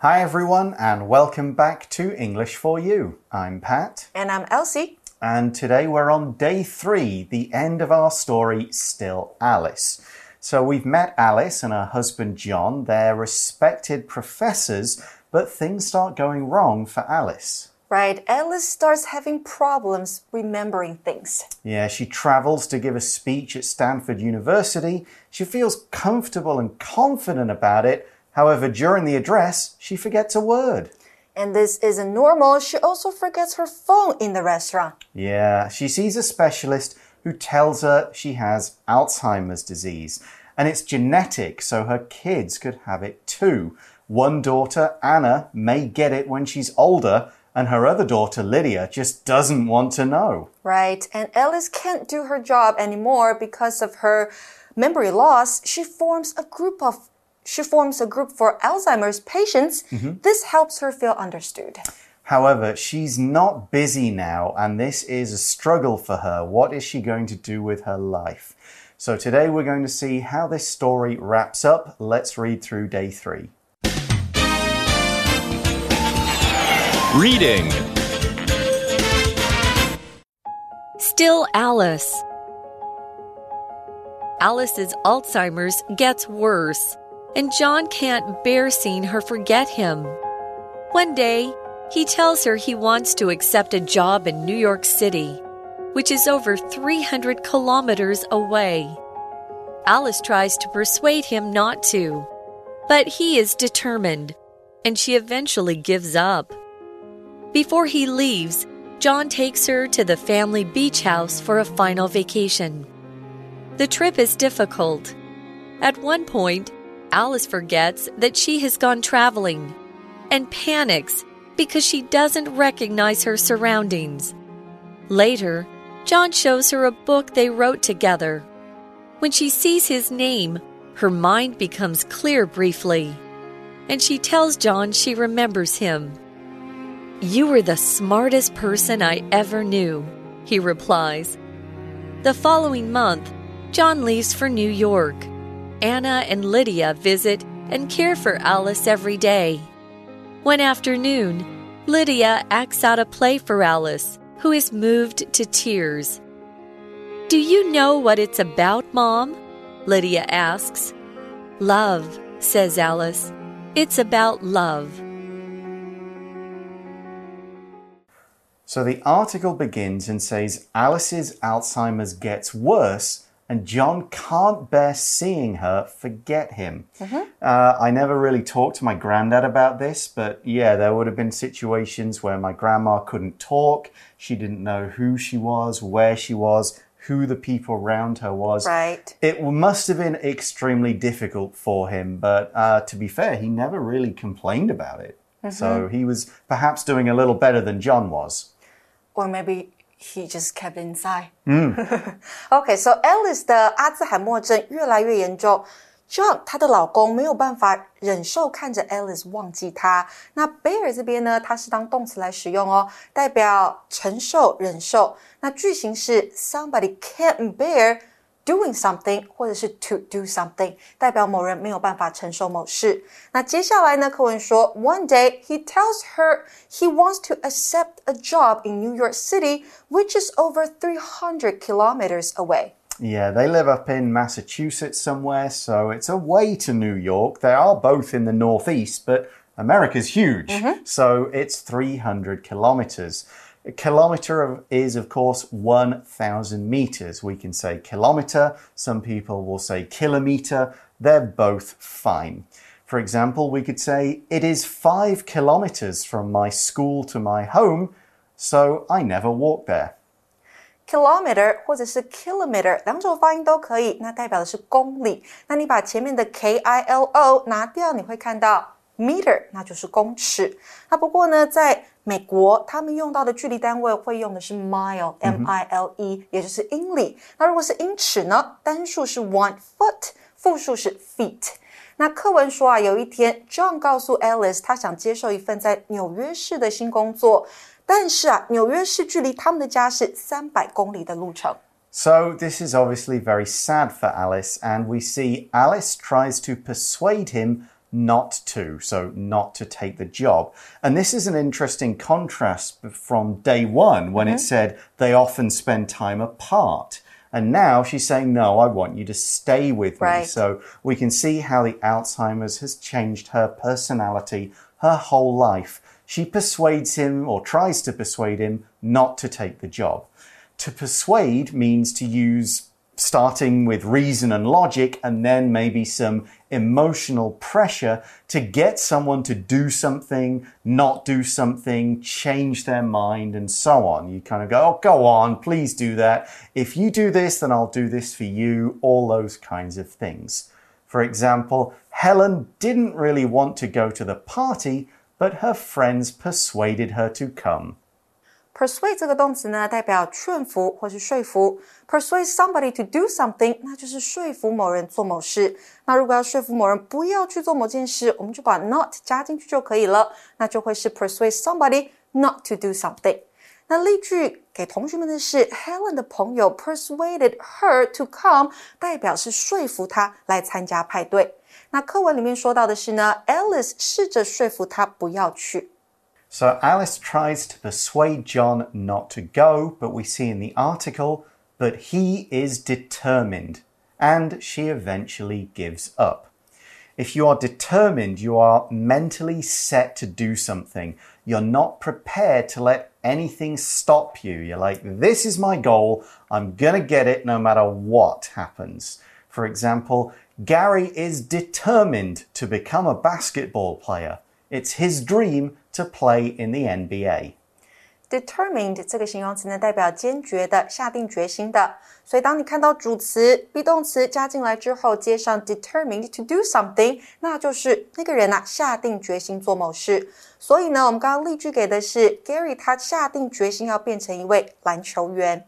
Hi, everyone, and welcome back to English for You. I'm Pat. And I'm Elsie. And today we're on day three, the end of our story, Still Alice. So we've met Alice and her husband John. They're respected professors, but things start going wrong for Alice. Right, Alice starts having problems remembering things. Yeah, she travels to give a speech at Stanford University. She feels comfortable and confident about it. However, during the address, she forgets a word. And this isn't normal. She also forgets her phone in the restaurant. Yeah, she sees a specialist who tells her she has Alzheimer's disease. And it's genetic, so her kids could have it too. One daughter, Anna, may get it when she's older, and her other daughter, Lydia, just doesn't want to know. Right, and Alice can't do her job anymore because of her memory loss. She forms a group of she forms a group for Alzheimer's patients. Mm -hmm. This helps her feel understood. However, she's not busy now, and this is a struggle for her. What is she going to do with her life? So, today we're going to see how this story wraps up. Let's read through day three. Reading Still Alice. Alice's Alzheimer's gets worse, and John can't bear seeing her forget him. One day, he tells her he wants to accept a job in New York City, which is over 300 kilometers away. Alice tries to persuade him not to, but he is determined, and she eventually gives up. Before he leaves, John takes her to the family beach house for a final vacation. The trip is difficult. At one point, Alice forgets that she has gone traveling and panics because she doesn't recognize her surroundings. Later, John shows her a book they wrote together. When she sees his name, her mind becomes clear briefly, and she tells John she remembers him. You were the smartest person I ever knew, he replies. The following month, John leaves for New York. Anna and Lydia visit and care for Alice every day. One afternoon, Lydia acts out a play for Alice, who is moved to tears. Do you know what it's about, Mom? Lydia asks. Love, says Alice. It's about love. So the article begins and says Alice's Alzheimer's gets worse and John can't bear seeing her forget him. Mm -hmm. uh, I never really talked to my granddad about this, but yeah, there would have been situations where my grandma couldn't talk. She didn't know who she was, where she was, who the people around her was. Right. It must have been extremely difficult for him, but uh, to be fair, he never really complained about it. Mm -hmm. So he was perhaps doing a little better than John was or maybe he just kept inside. Mm. okay, so Alice 的阿兹海默症越来越严重。John 她的老公没有办法忍受看着 Alice 忘记她。那 bear 这边呢，它是当动词来使用哦，代表承受、忍受。那句型是 somebody can't bear doing something 或者是 to do something，代表某人没有办法承受某事。那接下来呢，课文说，One day he tells her he wants to accept a job in New York City, which is over 300 kilometers away. Yeah, they live up in Massachusetts somewhere, so it's away to New York. They are both in the Northeast, but America's huge, mm -hmm. so it's 300 kilometers. A kilometer is, of course, 1,000 meters. We can say kilometer, some people will say kilometer. They're both fine. For example, we could say, It is five kilometers from my school to my home, so I never walk there. kilometer 或者是 kilometer 两种发音都可以，那代表的是公里。那你把前面的 k i l o 拿掉，你会看到 meter，那就是公尺。那不过呢，在美国他们用到的距离单位会用的是 mile，m i l e，也就是英里。那如果是英尺呢，单数是 one foot，复数是 feet。那课文说啊，有一天，John 告诉 Alice，他想接受一份在纽约市的新工作，但是啊，纽约市距离他们的家是三百公里的路程。So this is obviously very sad for Alice, and we see Alice tries to persuade him not to, so not to take the job. And this is an interesting contrast from day one when it mm-hmm. said they often spend time apart. And now she's saying, No, I want you to stay with me. So we can see how the Alzheimer's has changed her personality, her whole life. She persuades him or tries to persuade him not to take the job. To persuade means to use starting with reason and logic and then maybe some emotional pressure to get someone to do something, not do something, change their mind, and so on. You kind of go, oh, go on, please do that. If you do this, then I'll do this for you, all those kinds of things. For example, Helen didn't really want to go to the party, but her friends persuaded her to come. Persuade 这个动词呢，代表劝服或是说服。Persuade somebody to do something，那就是说服某人做某事。那如果要说服某人不要去做某件事，我们就把 not 加进去就可以了，那就会是 persuade somebody not to do something。那例句给同学们的是 Helen 的朋友 persuaded her to come，代表是说服她来参加派对。那课文里面说到的是呢，Alice 试着说服她不要去。So Alice tries to persuade John not to go, but we see in the article that he is determined and she eventually gives up. If you are determined, you are mentally set to do something. You're not prepared to let anything stop you. You're like, this is my goal. I'm going to get it no matter what happens. For example, Gary is determined to become a basketball player. It's his dream to play in the NBA. Determined 这个形容词呢，代表坚决的、下定决心的。所以，当你看到主词、be 动词加进来之后，接上 determined to do something，那就是那个人呐、下定决心做某事。所以呢，我们刚刚例句给的是 Gary，他下定决心要变成一位篮球员。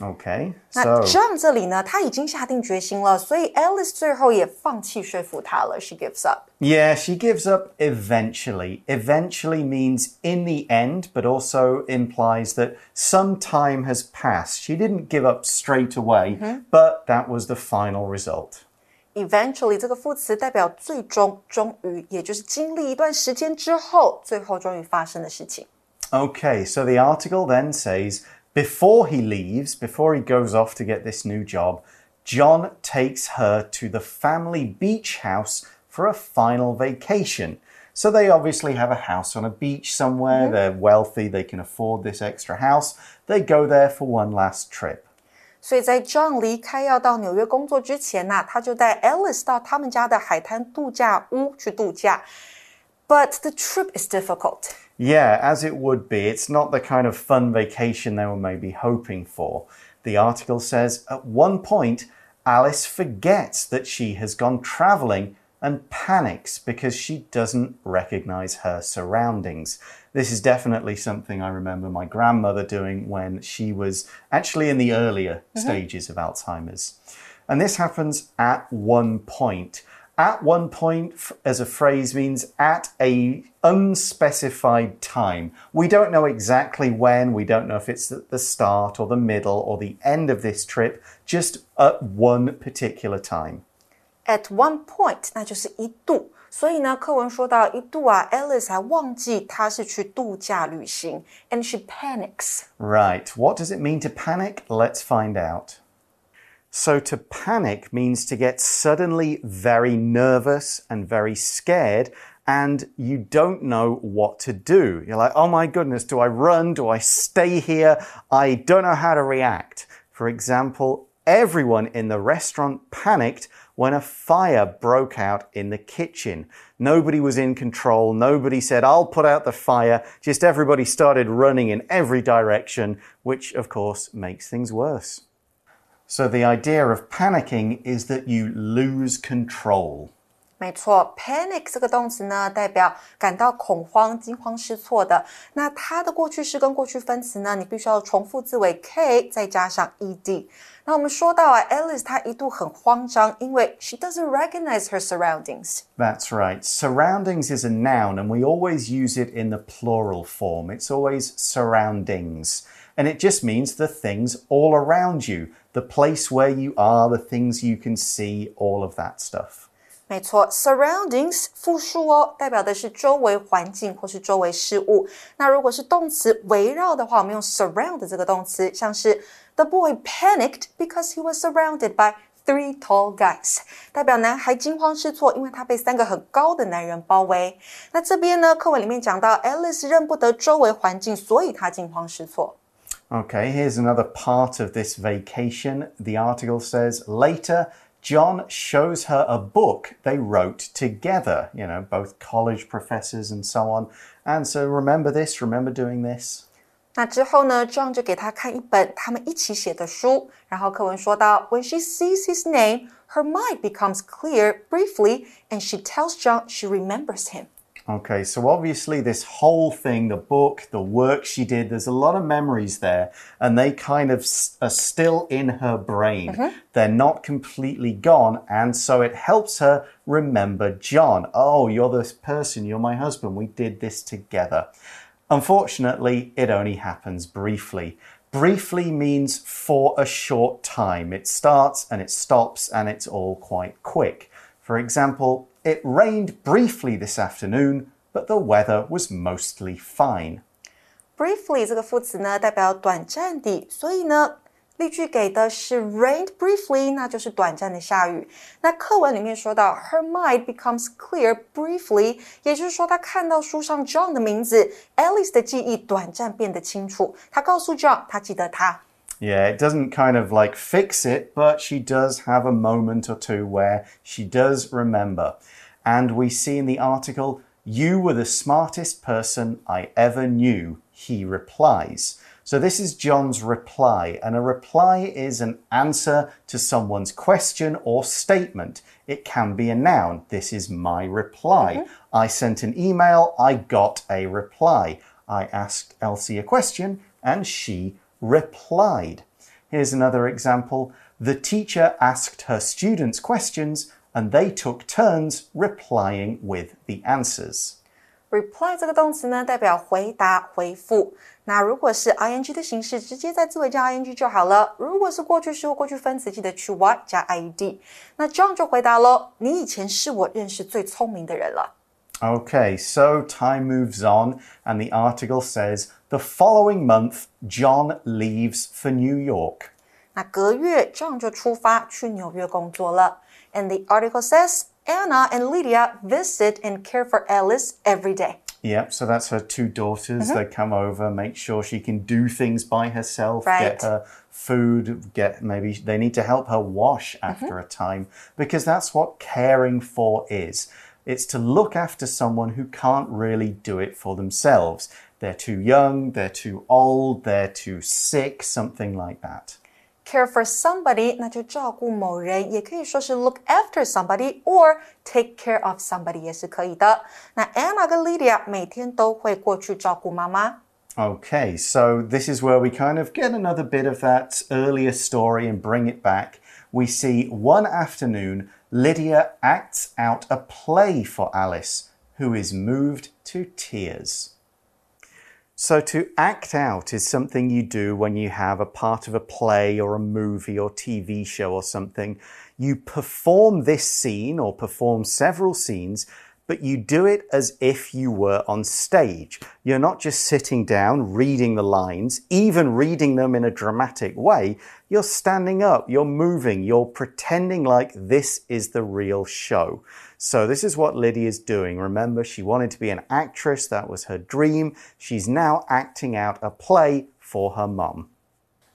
Okay, 那 so John 这里呢，他已经下定决心了，所以 Alice 最后也放弃说服他了，she gives up。 yeah, she gives up eventually. Eventually means in the end, but also implies that some time has passed. She didn't give up straight away, but that was the final result. Eventually 这个副词代表最终、终于，也就是经历一段时间之后，最后终于发生的事情。 Okay, so the article then says before he leaves, before he goes off to get this new job, John takes her to the family beach house for a final vacation. So they obviously have a house on a beach somewhere. They're wealthy, they can afford this extra house. They go there for one last trip. 所以在 John 离开要到纽约工作之前呐、他就带 Alice 到他们家的海滩度假屋去度假。But the trip is difficult. Yeah, as it would be. It's not the kind of fun vacation they were maybe hoping for. The article says at one point, Alice forgets that she has gone traveling and panics because she doesn't recognize her surroundings. This is definitely something I remember my grandmother doing when she was actually in the earlier mm-hmm. stages of Alzheimer's. And this happens at one point At one point, f- as a phrase, means at a unspecified time. We don't know exactly when. We don't know if it's at the start or the middle or the end of this trip. Just at one particular time. At one point，那就是一度。所以呢，课文说到一度啊，Alice 还忘记她是去度假旅行，and she panics。 Right. What does it mean to panic? Let's find out. So, to panic means to get suddenly very nervous and very scared, and you don't know what to do. You're like, oh my goodness, do I run? Do I stay here? I don't know how to react. For example, everyone in the restaurant panicked when a fire broke out in the kitchen. Nobody was in control. Nobody said, I'll put out the fire. Just everybody started running in every direction, which of course makes things worse. So the idea of panicking is that you lose control. 没错，panic 这个动词呢，代表感到恐慌、惊慌失措的。那它的过去式跟过去分词呢，你必须要重复字尾 k 再加上 ed。那我们说到啊，Alice 她一度很慌张，因为 she doesn't recognize her surroundings。 That's right. Surroundings is a noun, and we always use it in the plural form. It's always surroundings. And it just means the things all around you, the place where you are, the things you can see, all of that stuff. 没错，surroundings 复数哦，代表的是周围环境或是周围事物。那如果是动词围绕的话，我们用 surround 这个动词，像是 The boy panicked because he was surrounded by three tall guys，代表男孩惊慌失措，因为他被三个很高的男人包围。那这边呢，课文里面讲到 Alice 认不得周围环境，所以他惊慌失措。 Okay, here's another part of this vacation. The article says later. John shows her a book they wrote together, you know, both college professors and so on. And so remember this, remember doing this. 那之后呢，John 就给他看一本他们一起写的书。然后课文说到，When she sees his name, her mind becomes clear briefly, and she tells John she remembers him. Okay, so obviously, this whole thing the book, the work she did there's a lot of memories there, and they kind of are still in her brain. Mm -hmm. They're not completely gone, and so it helps her remember John. Oh, you're this person, you're my husband, we did this together. Unfortunately, it only happens briefly. Briefly means for a short time. It starts and it stops, and it's all quite quick. For example, it rained briefly this afternoon, but the weather was mostly fine. Briefly 这个副词呢，代表短暂地，所以呢，例句给的是 rained briefly，那就是短暂的下雨。那课文里面说到 her mind becomes clear briefly，也就是说她看到书上 John 的名字，Alice 的记忆短暂变得清楚。她告诉 John，她记得他。 Yeah, it doesn't kind of like fix it, but she does have a moment or two where she does remember. And we see in the article, You were the smartest person I ever knew, he replies. So this is John's reply, and a reply is an answer to someone's question or statement. It can be a noun. This is my reply. Mm -hmm. I sent an email, I got a reply. I asked Elsie a question, and she replied. Here's another example. The teacher asked her students questions, and they took turns replying with the answers. Reply 这个动词呢，代表回答、回复。那如果是 ing 的形式，直接在字尾加 ing 就好了。如果是过去式或过去分词，记得去 y 加 ed。那 John 就回答喽：“你以前是我认识最聪明的人了。” ” Okay, so time moves on, and the article says the following month, John leaves for New York. 那隔月，John 就出发去纽约工作了。and the article says Anna and Lydia visit and care for Alice every day. Yep, so that's her two daughters. Mm -hmm. They come over, make sure she can do things by herself, right. get her food, get maybe they need to help her wash mm-hmm. after mm -hmm. a time because that's what caring for is. It's to look after someone who can't really do it for themselves. They're too young, they're too old, they're too sick, something like that care for somebody，那就照顾某人，也可以说是 look after somebody or take care of somebody 也是可以的。那 Anna 跟 Lydia 每天都会过去照顾妈妈。Okay, so this is where we kind of get another bit of that earlier story and bring it back. We see one afternoon, Lydia acts out a play for Alice, who is moved to tears. So, to act out is something you do when you have a part of a play or a movie or TV show or something. You perform this scene or perform several scenes, but you do it as if you were on stage. You're not just sitting down reading the lines, even reading them in a dramatic way. You're standing up, you're moving, you're pretending like this is the real show. So this is what Lydia is doing. Remember, she wanted to be an actress. That was her dream. She's now acting out a play for her mom.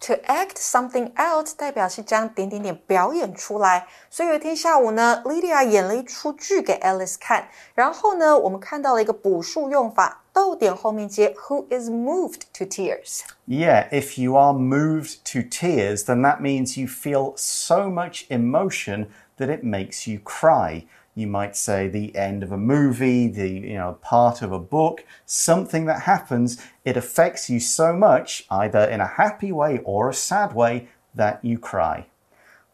To act something out 代表是将点点点表演出来。所以有一天下午呢，Lydia 演了一出剧给 Alice 看。然后呢，我们看到了一个补数用法，逗点后面接 Who is moved to tears? Yeah, if you are moved to tears, then that means you feel so much emotion that it makes you cry you might say the end of a movie, the you know part of a book, something that happens, it affects you so much, either in a happy way or a sad way, that you cry.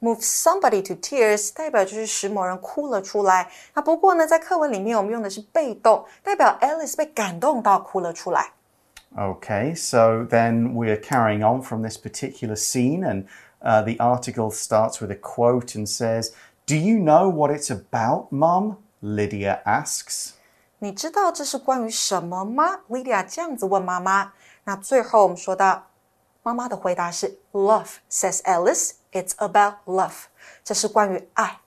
Move somebody to tears 代表就是使某人哭了出来。那不过呢，在课文里面我们用的是被动，代表 Alice 被感动到哭了出来。Okay, so then we're carrying on from this particular scene, and uh, the article starts with a quote and says, Do you know what it's about, Mum? Lydia asks. 你知道这是关于什么吗？Lydia 这样子问妈妈。那最后我们说到，妈妈的回答是 Love says Alice. It's about love. 这是关于爱。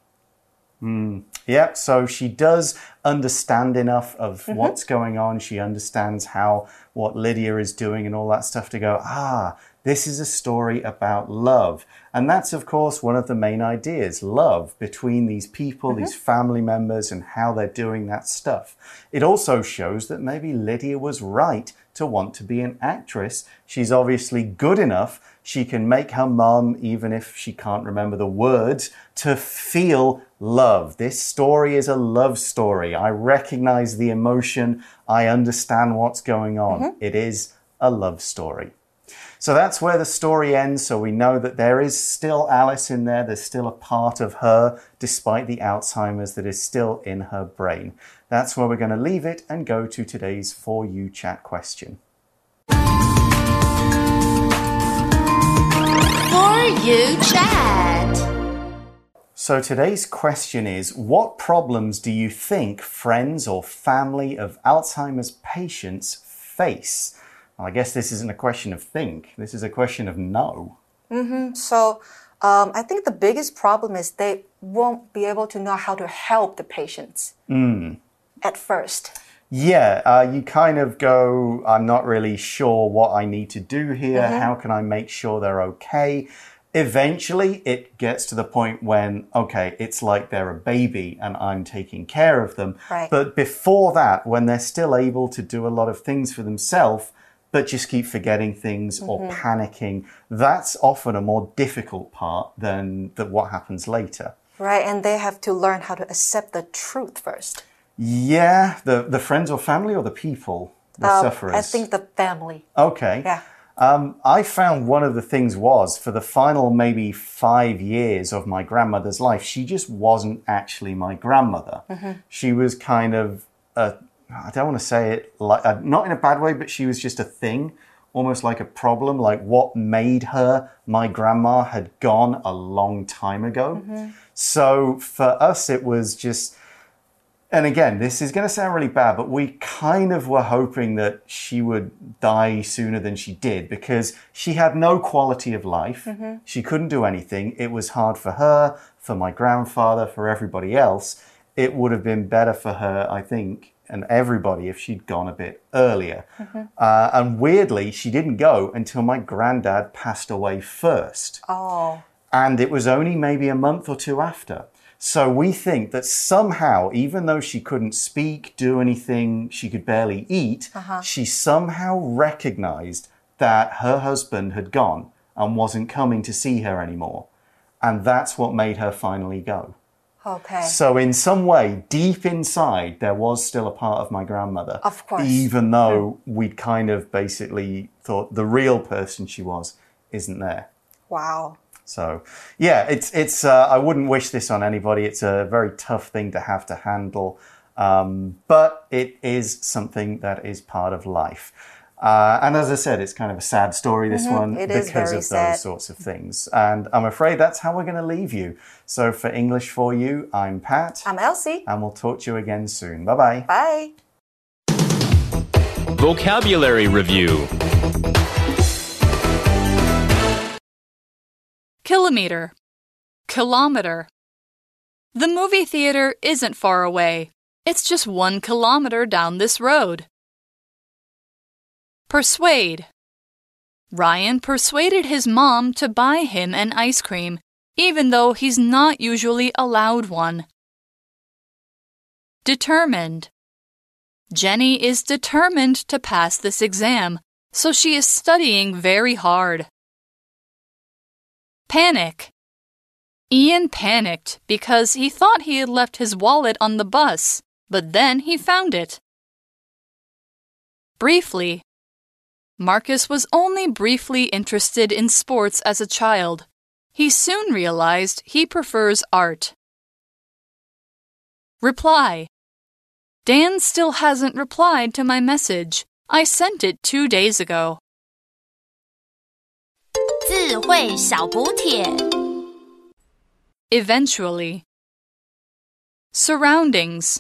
Yep, so she does understand enough of what's going on. She understands how what Lydia is doing and all that stuff to go, ah, this is a story about love. And that's, of course, one of the main ideas love between these people, mm-hmm. these family members, and how they're doing that stuff. It also shows that maybe Lydia was right to want to be an actress. She's obviously good enough. She can make her mum, even if she can't remember the words, to feel love. This story is a love story. I recognize the emotion. I understand what's going on. Mm-hmm. It is a love story. So that's where the story ends. So we know that there is still Alice in there. There's still a part of her, despite the Alzheimer's, that is still in her brain. That's where we're going to leave it and go to today's For You chat question. For you chat. So today's question is What problems do you think friends or family of Alzheimer's patients face? I guess this isn't a question of think, this is a question of know. So um, I think the biggest problem is they won't be able to know how to help the patients at first. Yeah, uh, you kind of go, I'm not really sure what I need to do here. How can I make sure they're okay? Eventually, it gets to the point when, okay, it's like they're a baby and I'm taking care of them. Right. But before that, when they're still able to do a lot of things for themselves, but just keep forgetting things or panicking, that's often a more difficult part than, than what happens later. Right, and they have to learn how to accept the truth first. Yeah, the, the friends or family or the people, the Um, sufferers. I think the family. Okay. Yeah. Um, I found one of the things was for the final maybe five years of my grandmother's life, she just wasn't actually my grandmother. She was kind of a, I don't want to say it like, uh, not in a bad way, but she was just a thing, almost like a problem. Like what made her my grandma had gone a long time ago. So for us, it was just, and again, this is going to sound really bad, but we kind of were hoping that she would die sooner than she did because she had no quality of life. She couldn't do anything. It was hard for her, for my grandfather, for everybody else. It would have been better for her, I think, and everybody if she'd gone a bit earlier. Uh, and weirdly, she didn't go until my granddad passed away first Oh, and it was only maybe a month or two after. So we think that somehow, even though she couldn't speak, do anything, she could barely eat, she somehow recognized that her husband had gone and wasn't coming to see her anymore. And that's what made her finally go. Okay. So, in some way, deep inside, there was still a part of my grandmother. Of course. Even though we'd kind of basically thought the real person she was isn't there. Wow. So, yeah, it's it's. Uh, I wouldn't wish this on anybody. It's a very tough thing to have to handle, um, but it is something that is part of life. Uh, and as I said, it's kind of a sad story. This one Mm-hmm. It is because very of sad. those sorts of things. And I'm afraid that's how we're going to leave you. So for English for you, I'm Pat, I'm Elsie. and we'll talk to you again soon. Bye bye. Bye. Vocabulary Review Kilometer. Kilometer. The movie theater isn't far away. It's just one kilometer down this road. Persuade. Ryan persuaded his mom to buy him an ice cream, even though he's not usually allowed one. Determined. Jenny is determined to pass this exam, so she is studying very hard. Panic. Ian panicked because he thought he had left his wallet on the bus, but then he found it. Briefly. Marcus was only briefly interested in sports as a child. He soon realized he prefers art. Reply. Dan still hasn't replied to my message. I sent it two days ago. 智慧小补帖。 Eventually. Surroundings